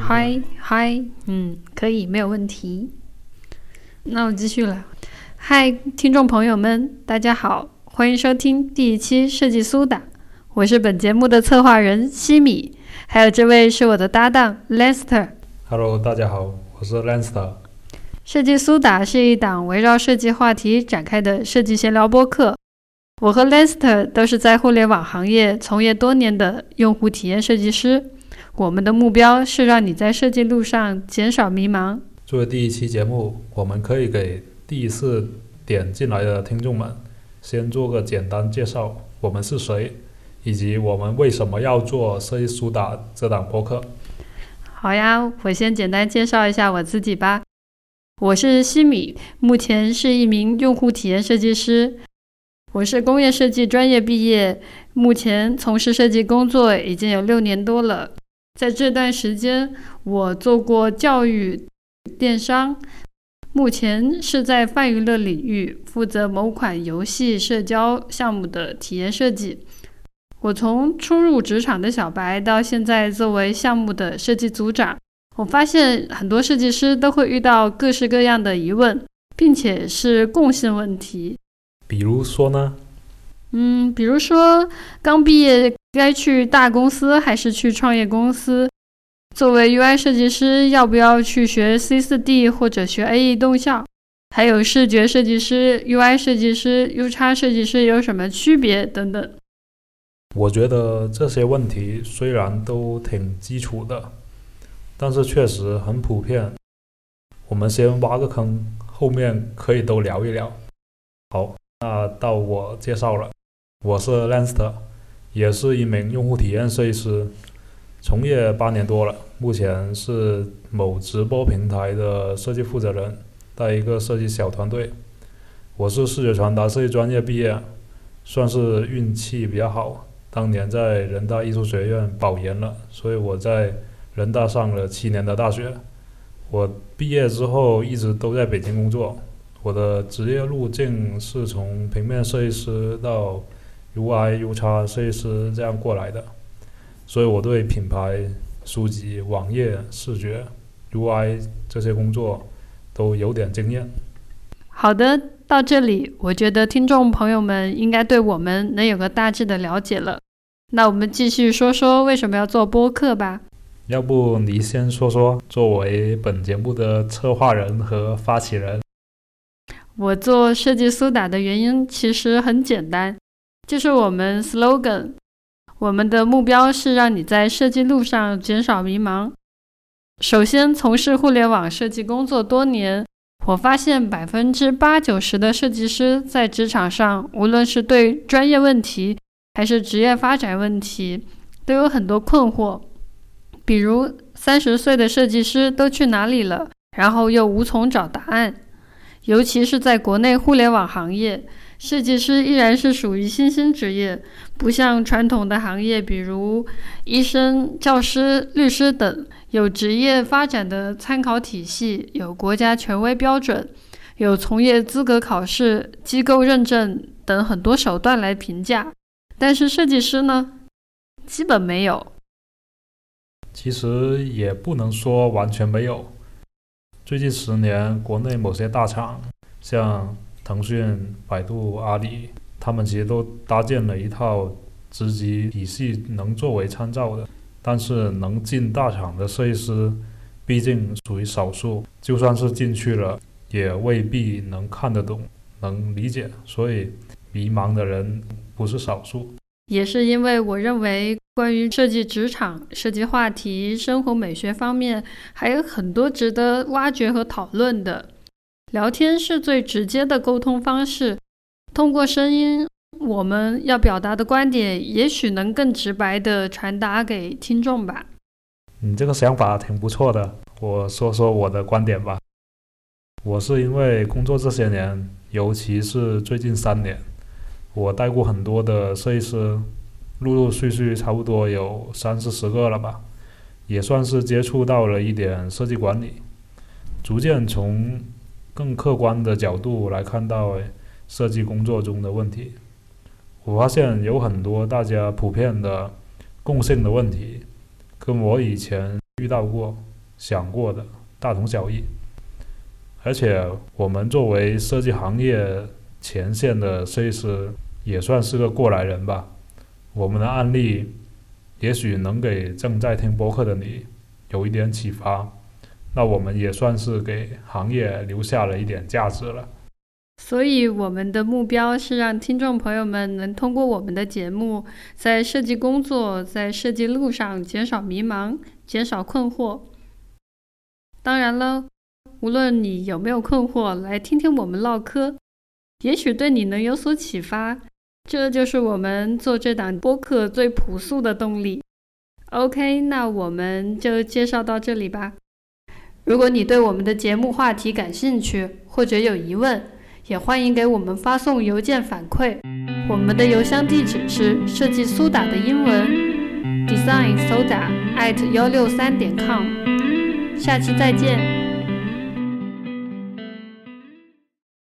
嗨嗨，嗯，可以，没有问题。那我继续了。嗨，听众朋友们，大家好，欢迎收听第一期设计苏打，我是本节目的策划人西米，还有这位是我的搭档 Lester。Hello，大家好，我是 Lanster。设计苏打是一档围绕设计话题展开的设计闲聊播客。我和 Lester 都是在互联网行业从业多年的用户体验设计师。我们的目标是让你在设计路上减少迷茫。作为第一期节目，我们可以给第一次点进来的听众们先做个简单介绍，我们是谁，以及我们为什么要做设计苏打这档播客。好呀，我先简单介绍一下我自己吧。我是西米，目前是一名用户体验设计师。我是工业设计专业毕业，目前从事设计工作已经有六年多了。在这段时间，我做过教育、电商，目前是在泛娱乐领域负责某款游戏社交项目的体验设计。我从初入职场的小白到现在作为项目的设计组长，我发现很多设计师都会遇到各式各样的疑问，并且是共性问题。比如说呢？嗯，比如说刚毕业该去大公司还是去创业公司？作为 UI 设计师，要不要去学 C4D 或者学 AE 动效？还有视觉设计师、UI 设计师、UX 设计师有什么区别？等等。我觉得这些问题虽然都挺基础的，但是确实很普遍。我们先挖个坑，后面可以都聊一聊。好，那到我介绍了。我是 Lance，也是一名用户体验设计师，从业八年多了，目前是某直播平台的设计负责人，带一个设计小团队。我是视觉传达设计专业毕业，算是运气比较好，当年在人大艺术学院保研了，所以我在人大上了七年的大学。我毕业之后一直都在北京工作，我的职业路径是从平面设计师到 UI、UX 设计师这样过来的，所以我对品牌、书籍、网页、视觉、UI 这些工作都有点经验。好的，到这里，我觉得听众朋友们应该对我们能有个大致的了解了。那我们继续说说为什么要做播客吧。要不你先说说，作为本节目的策划人和发起人，我做设计苏打的原因其实很简单，就是我们 slogan，我们的目标是让你在设计路上减少迷茫。首先，从事互联网设计工作多年，我发现百分之八九十的设计师在职场上，无论是对专业问题还是职业发展问题，都有很多困惑。比如，三十岁的设计师都去哪里了？然后又无从找答案。尤其是在国内互联网行业，设计师依然是属于新兴职业，不像传统的行业，比如医生、教师、律师等，有职业发展的参考体系，有国家权威标准，有从业资格考试、机构认证等很多手段来评价。但是设计师呢，基本没有。其实也不能说完全没有。最近十年，国内某些大厂，像腾讯、百度、阿里，他们其实都搭建了一套职级体系，能作为参照的。但是能进大厂的设计师，毕竟属于少数，就算是进去了，也未必能看得懂、能理解。所以，迷茫的人不是少数。也是因为我认为，关于设计职场、设计话题、生活美学方面，还有很多值得挖掘和讨论的。聊天是最直接的沟通方式，通过声音，我们要表达的观点，也许能更直白地传达给听众吧。你这个想法挺不错的，我说说我的观点吧。我是因为工作这些年，尤其是最近三年。我带过很多的设计师，陆陆续续差不多有三四十个了吧，也算是接触到了一点设计管理，逐渐从更客观的角度来看到设计工作中的问题。我发现有很多大家普遍的共性的问题，跟我以前遇到过、想过的大同小异。而且我们作为设计行业前线的设计师，也算是个过来人吧。我们的案例也许能给正在听播客的你有一点启发，那我们也算是给行业留下了一点价值了。所以，我们的目标是让听众朋友们能通过我们的节目，在设计工作、在设计路上减少迷茫、减少困惑。当然了，无论你有没有困惑，来听听我们唠嗑，也许对你能有所启发。这就是我们做这档播客最朴素的动力。OK，那我们就介绍到这里吧。如果你对我们的节目话题感兴趣，或者有疑问，也欢迎给我们发送邮件反馈，我们的邮箱地址是设计苏打的英文 design soda at 幺六三点 com。下期再见。